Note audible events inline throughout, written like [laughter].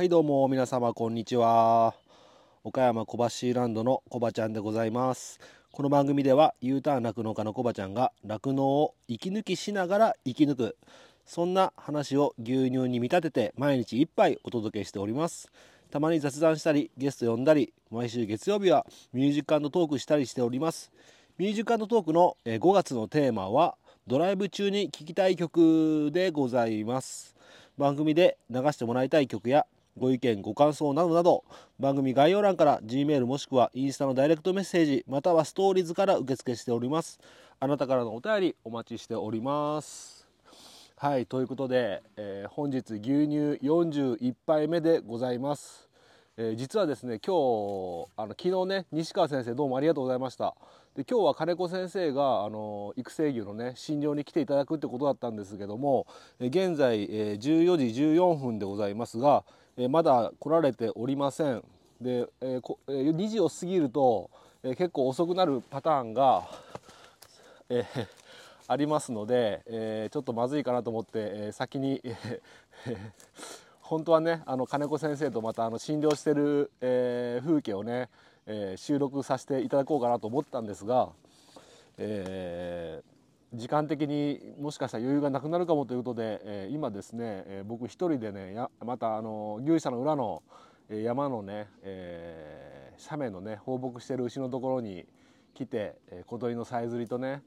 はいどうも皆様こんにちは。岡山小橋ランドのコバちゃんでございます。この番組では U ターン酪農家のコバちゃんが酪農を息抜きしながら生き抜くそんな話を牛乳に見立てて毎日一杯お届けしております。たまに雑談したりゲスト呼んだり毎週月曜日はミュージックトークしたりしております。ミュージックトークの5月のテーマはドライブ中に聴きたい曲でございます。番組で流してもらいたい曲やご意見ご感想などなど番組概要欄から G メールもしくはインスタのダイレクトメッセージまたはストーリーズから受付しております。あなたからのお便りお待ちしております。はいということで、えー、本日牛乳41杯目でございます。えー、実はですね今日あの昨日ね西川先生どうもありがとうございました。で今日は金子先生があの育成牛のね診療に来ていただくってことだったんですけども、現在、え14時14分でございますが、えまだ来られておりません。で、えーえ2時を過ぎると、え結構遅くなるパターンが、えー、ありますので、えちょっとまずいかなと思って、え先に、本当はねあの金子先生とまたあの診療してる、え風景をねえー、収録させていただこうかなと思ったんですが、えー、時間的にもしかしたら余裕がなくなるかもということで、えー、今ですね、え僕一人でねまたあの牛舎の裏の山のね、え斜面のね放牧してる牛のところに来て、え小鳥のさえずりとね、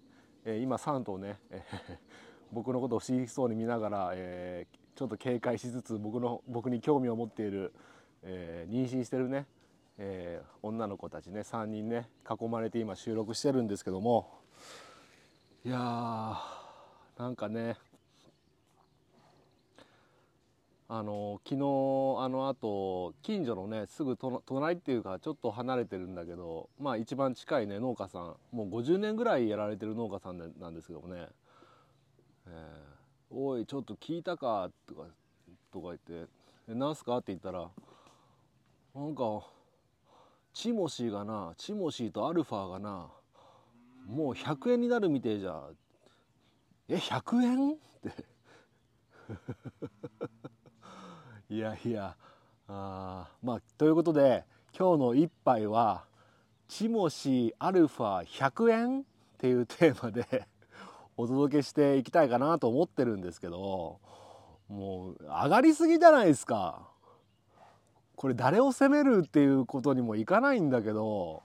え今3頭ね、え [laughs] 僕のことを不思議そうに見ながら、えちょっと警戒しつつ僕の僕に興味を持っている、え妊娠してるねえー、女の子たちね3人ね囲まれて今収録してるんですけども。いやーなんかねあの昨日あのあと近所のねすぐ隣っていうかちょっと離れてるんだけどまあ一番近いね農家さん。もう50年ぐらいやられてる農家さんなんですけどもね「えー、おいちょっと聞いたか」とかとか言って「何すか?」って言ったらなんかチモシーがなチモシーとアルファがなもう100円になるみてえじゃ。え100円？って。[laughs] いやいや。あまあということで今日の一杯はチモシーアルファ100円？っていうテーマで [laughs] お届けしていきたいかなと思ってるんですけどもう上がりすぎじゃないですか。これ誰を責めるっていうことにもいかないんだけど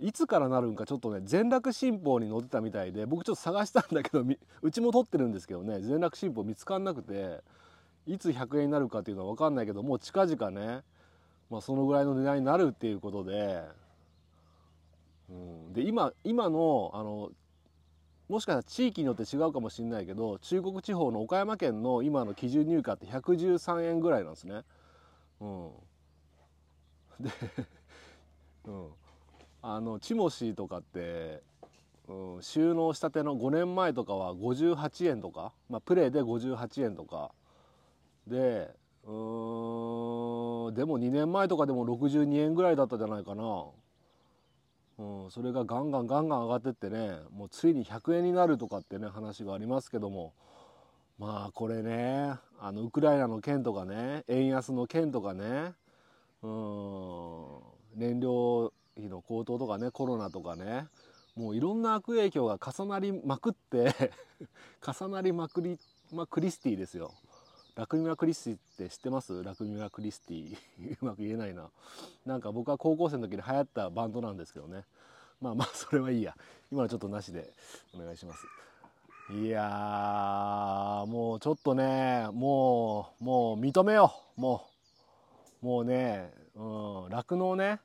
いつからなるんかちょっとね全楽新報に載ってたみたいで僕ちょっと探したんだけどうちも撮ってるんですけどね全楽新報見つかんなくていつ100円になるかっていうのは分かんないけどもう近々ね、まあ、そのぐらいの値段になるっていうことで,、うん、で今今のあのもしかしたら地域によって違うかもしれないけど中国地方の岡山県の今の基準入荷って113円ぐらいなんですね。うん、で、[laughs] うん、あのチモシーとかって、うん、収納したての5年前とかは58円とか、まあ、プレーで58円とかでうんでも2年前とかでも62円ぐらいだったじゃないかな。うん、それがガンガンガンガン上がってってねもうついに100円になるとかってね話がありますけどもまあこれねあのウクライナの件とかね円安の件とかねうん燃料費の高騰とかねコロナとかねもういろんな悪影響が重なりまくって [laughs] 重なりまくりまクリスティですよ。ラクミマ・クリスティって知ってます？ラクミマ・クリスティ。[laughs] うまく言えないな。なんか僕は高校生の時に流行ったバンドなんですけどね。まあまあそれはいいや。今のちょっとなしでお願いします。いやもうちょっとねもうもう認めよう。もうもうね酪農、うん、ね。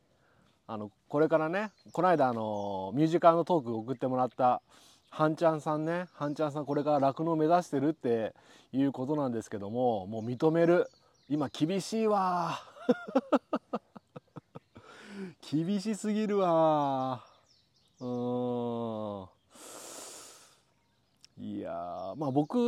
あのこれからねこの間あのミュージカルのトーク送ってもらった半ちゃんさんね。半ちゃんさんこれから酪農目指してるっていうことなんですけどももう認める。今厳しいわ。[laughs] 厳しすぎるわ。うん。いやまあ僕の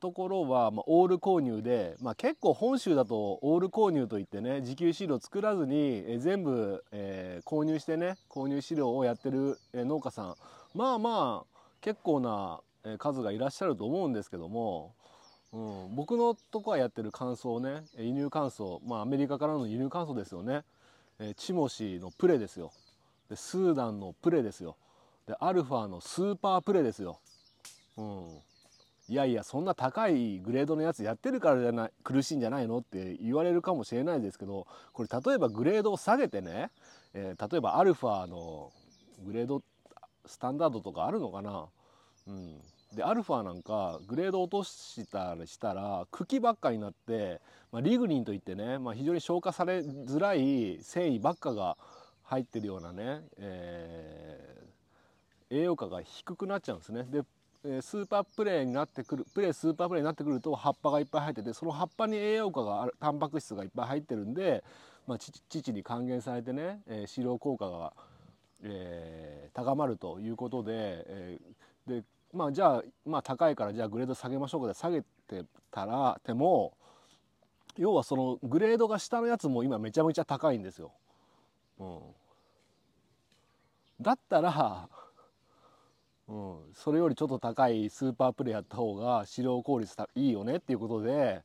ところは、まあ、オール購入で、まあ、結構本州だとオール購入といってね自給飼料作らずにえ全部、えー、購入してね購入飼料をやってる、え農家さんまあまあ結構な数がいらっしゃると思うんですけども、うん、僕のとこはやってる乾燥ね輸入乾燥まあアメリカからの輸入乾燥ですよね、えーチモシーのプレですよ。でスーダンのプレですよ。でアルファのスーパープレですよ、うん、いやいやそんな高いグレードのやつやってるからじゃない苦しいんじゃないのって言われるかもしれないですけどこれ例えばグレードを下げてね、えー例えばアルファのグレードスタンダードとかあるのかな、うん、でアルファなんかグレード落としたりしたら茎ばっかになって、まあ、リグニンといってね、まあ、非常に消化されづらい繊維ばっかが入ってるようなね、えー栄養価が低くなっちゃうんですね。でスーパープレーになってくるプレースーパープレーになってくると葉っぱがいっぱい入っててその葉っぱに栄養価があるタンパク質がいっぱい入ってるんで、まあ、父に還元されてね、えー飼料効果が、えー高まるということで,、えーでまあ、じゃあ、まあ、高いからじゃあグレード下げましょうかで下げてたらても要はそのグレードが下のやつも今めちゃめちゃ高いんですよ。うん、だったらうん、それよりちょっと高いスーパープレーやった方が飼料効率いいよねっていうことで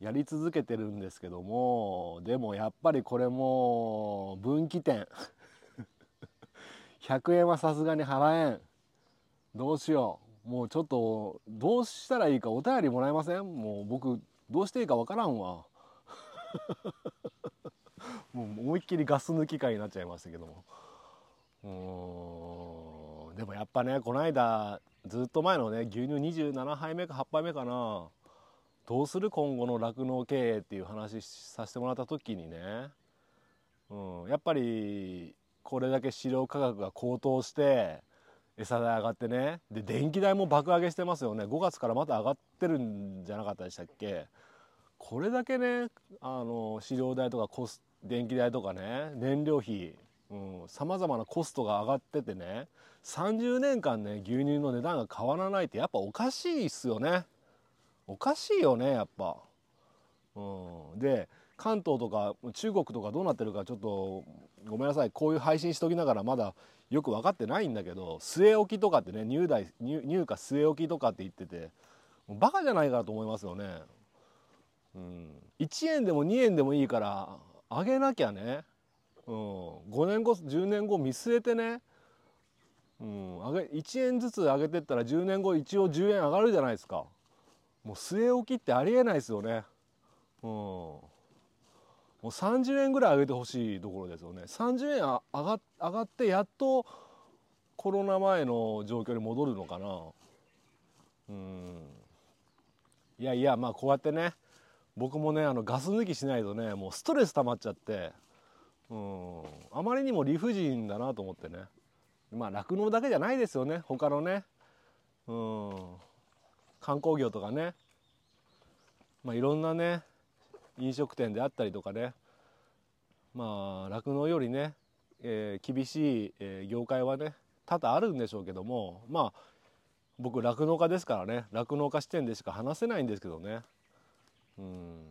やり続けてるんですけどもでもやっぱりこれも分岐点。[laughs] 100円はさすがに払えん。どうしよう。もうちょっとどうしたらいいかお便りもらえません？もう僕どうしていいかわからんわ。[laughs] もう思いっきりガス抜き会になっちゃいましたけども。うんでもやっぱねこの間ずっと前のね牛乳27杯目か8杯目かな。どうする？今後の酪農経営っていう話させてもらった時にね、うん、やっぱりこれだけ飼料価格が高騰して餌代上がってね。で電気代も爆上げしてますよね。5月からまた上がってるんじゃなかったでしたっけ？これだけねあの飼料代とかコス電気代とかね燃料費さまざまなコストが上がっててね30年間ね牛乳の値段が変わらないってやっぱおかしいっすよね。おかしいよねやっぱ。うん、で関東とか中国とかどうなってるかちょっとごめんなさい。こういう配信しときながらまだよく分かってないんだけど据え置きとかってね入代入荷据え置きとかって言っててもうバカじゃないかと思いますよね。うん、1円でも2円でもいいから上げなきゃね、年後10年後見据えてね、うん、上げ1円ずつ上げてったら10年後一応10円上がるじゃないですか。もう据え置きってありえないですよね、うん、もう30円ぐらい上げてほしいところですよね。30円あ上が上がってやっとコロナ前の状況に戻るのかな。うん。いやいやまあこうやってね僕もねあのガス抜きしないとねもうストレス溜まっちゃって。うん。あまりにも理不尽だなと思ってね。まあ酪農だけじゃないですよね。他のね。うん。観光業とかね。まあいろんなね飲食店であったりとかね。まあ酪農よりね、えー厳しい、えー業界はね多々あるんでしょうけどもまあ僕酪農家ですからね。酪農家視点でしか話せないんですけどね。うん。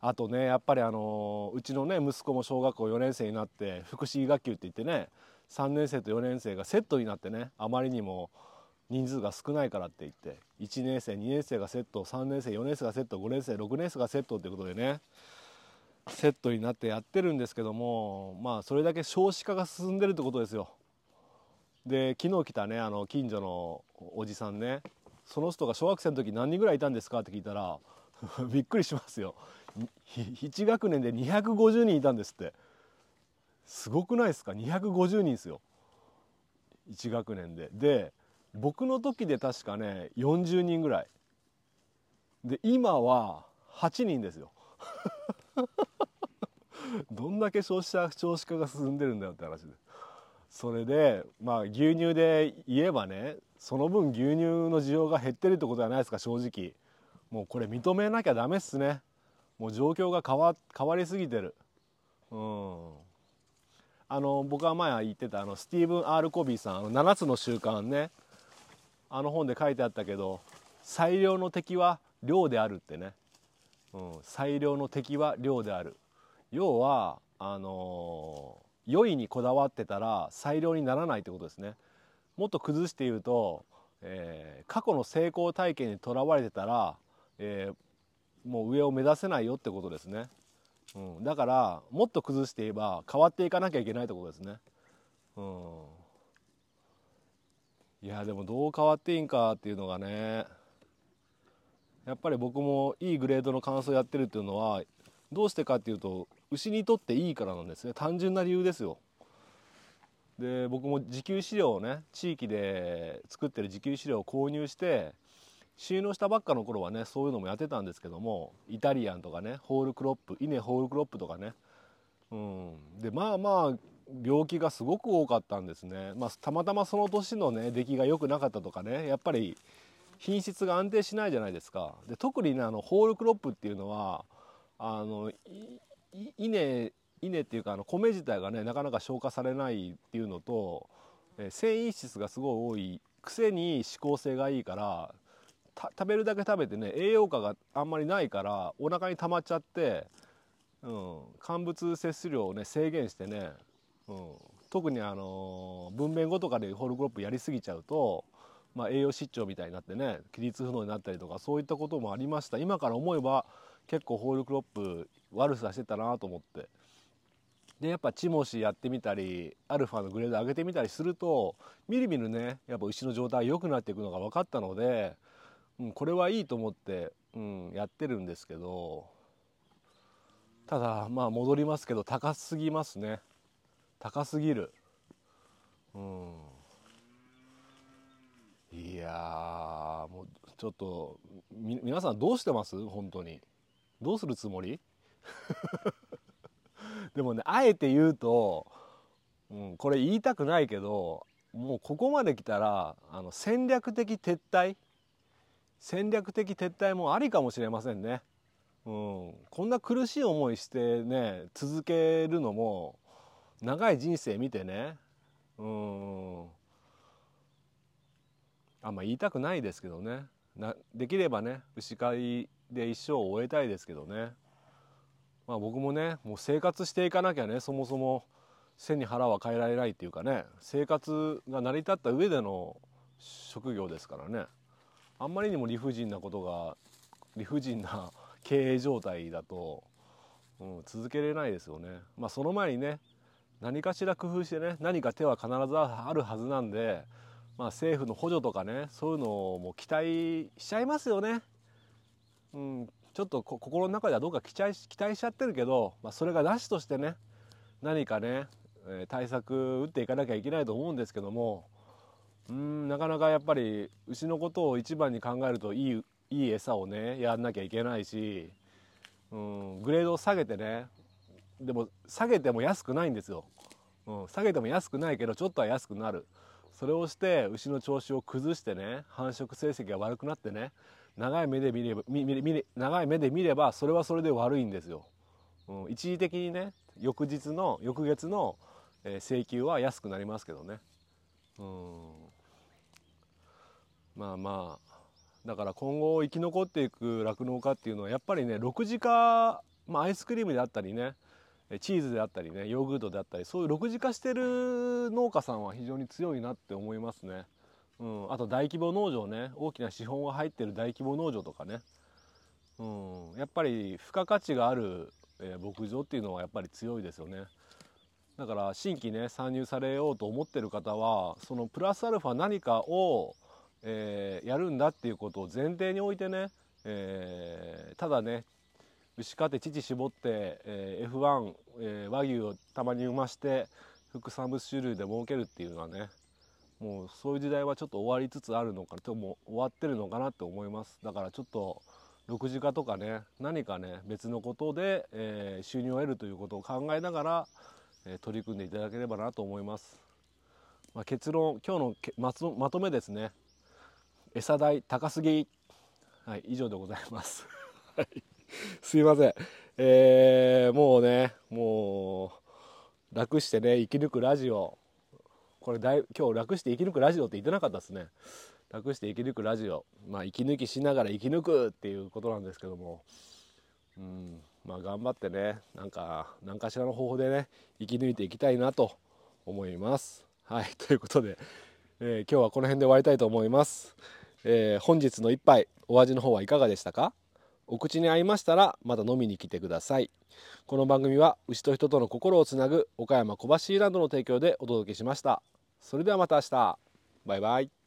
あとねやっぱりあのうちのね息子も小学校4年生になって福祉学級って言ってね3年生と4年生がセットになってねあまりにも人数が少ないからって言って1年生2年生がセット3年生4年生がセット5年生6年生がセットってことでねセットになってやってるんですけどもまあそれだけ少子化が進んでるってことですよ。で昨日来たねあの近所のおじさんねその人が小学生の時何人ぐらいいたんですかって聞いたら [laughs] びっくりしますよ1学年で250人いたんですって。すごくないですか？250人ですよ。1学年で。で僕の時で確かね40人ぐらい。で今は8人ですよ。[laughs] どんだけ少子化少子化が進んでるんだよって話で。それでまあ牛乳で言えばねその分牛乳の需要が減ってるってことじゃないですか正直。もうこれ認めなきゃダメっすね。もう状況が変わ変わりすぎてる。うん。あの僕が前言ってたあのスティーブン・アール・コビーさんあの7つの習慣ね。あの本で書いてあったけど最良の敵は量であるってね、うん、最良の敵は量である。要はあのー良いにこだわってたら最良にならないってことですね。もっと崩して言うと、えー過去の成功体験にとらわれてたら、えー、もう上を目指せないよってことですね、うん、だからもっと崩して言えば変わっていかなきゃいけないってことですね、うん、いやでもどう変わっていいんかっていうのがねやっぱり僕もいいグレードの乾燥やってるっていうのはどうしてかっていうと牛にとっていいからなんですね。単純な理由ですよ。で僕も自給飼料をね地域で作ってる自給飼料を購入して収納したばっかの頃はねそういうのもやってたんですけどもイタリアンとかねホールクロップ稲ホールクロップとかね。うん。でまあまあ病気がすごく多かったんですね、まあ、たまたまその年のね出来が良くなかったとかねやっぱり品質が安定しないじゃないですか。で特にねあのホールクロップっていうのはあの稲稲っていうかあの米自体がねなかなか消化されないっていうのと、え、繊維質がすごい多い。くせに指向性がいいから食べるだけ食べてね栄養価があんまりないからお腹に溜まっちゃって、うん、乾物摂取量をね制限してね、うん、特にあの分娩後とかでホールクロップやりすぎちゃうと、まあ、栄養失調みたいになってね起立不能になったりとかそういったこともありました。今から思えば結構ホールクロップ悪さしてたなと思って。でやっぱチモシやってみたりアルファのグレード上げてみたりするとみるみるねやっぱ牛の状態良くなっていくのが分かったので、うん、これはいいと思って、うん、やってるんですけどただまあ戻りますけど高すぎますね。高すぎる。うん。いやもうちょっと皆さんどうしてます？本当に。どうするつもり？[laughs] でもねあえて言うと、うん、これ言いたくないけどもうここまで来たらあの戦略的撤退戦略的撤退もありかもしれませんね。うん、こんな苦しい思いしてね続けるのも長い人生見てね。うん。あんま言いたくないですけどね。なできればね牛飼いで一生を終えたいですけどね。まあ、僕もねもう生活していかなきゃねそもそも背に腹は変えられないっていうかね生活が成り立った上での職業ですからね。あんまりにも理不尽なことが理不尽な [laughs] 経営状態だと、うん、続けれないですよね。まあ、その前にね何かしら工夫してね何か手は必ずあるはずなんで、まあ、政府の補助とかねそういうのをもう期待しちゃいますよね。うん、ちょっと心の中ではどうか期待期待しちゃってるけど、まあ、それがなしとしてね何かね、対策打っていかなきゃいけないと思うんですけどもうんなかなかやっぱり牛のことを一番に考えるといいいい餌をねやんなきゃいけないしうんグレードを下げてねでも下げても安くないんですよ、うん、下げても安くないけどちょっとは安くなるそれをして牛の調子を崩してね繁殖成績が悪くなってね長い目で見れば見見長い目で見ればそれはそれで悪いんですよ。うん、一時的にね翌日の翌月の、えー、請求は安くなりますけどね。うんまあまあだから今後生き残っていく酪農家っていうのはやっぱりね6時化、まあ、アイスクリームであったりねチーズであったりねヨーグルトであったりそういう6時化してる農家さんは非常に強いなって思いますね。うん、あと大規模農場ね大きな資本が入ってる大規模農場とかね、うん、やっぱり付加価値がある、え、牧場っていうのはやっぱり強いですよね。だから新規ね参入されようと思ってる方はそのプラスアルファ何かを、えー、やるんだっていうことを前提に置いてね、えー、ただね牛飼って乳絞って、えー、F1、え、和牛をたまに産まして副産物種類で儲けるっていうのはねもうそういう時代はちょっと終わりつつあるのかなとも終わってるのかなって思います。だからちょっと6時化とかね何かね別のことで、えー、収入を得るということを考えながら、えー、取り組んでいただければなと思います、まあ、結論今日のままとめですね。餌代高すぎ。はい以上でございます。[laughs] すいません。えー、もうねもう楽してね生き抜くラジオ。これだい今日楽して生き抜くラジオって言ってなかったですね。楽して生き抜くラジオ。まあ息抜きしながら生き抜くっていうことなんですけども。うんまあ頑張ってねなんか何かしらの方法でね生き抜いていきたいなと思います。はいということで、えー、今日はこの辺で終わりたいと思います、えー、本日の一杯お味の方はいかがでしたか？お口に合いましたらまた飲みに来てください。この番組は牛と人との心をつなぐ岡山小橋ランドの提供でお届けしました。それではまた明日。バイバイ。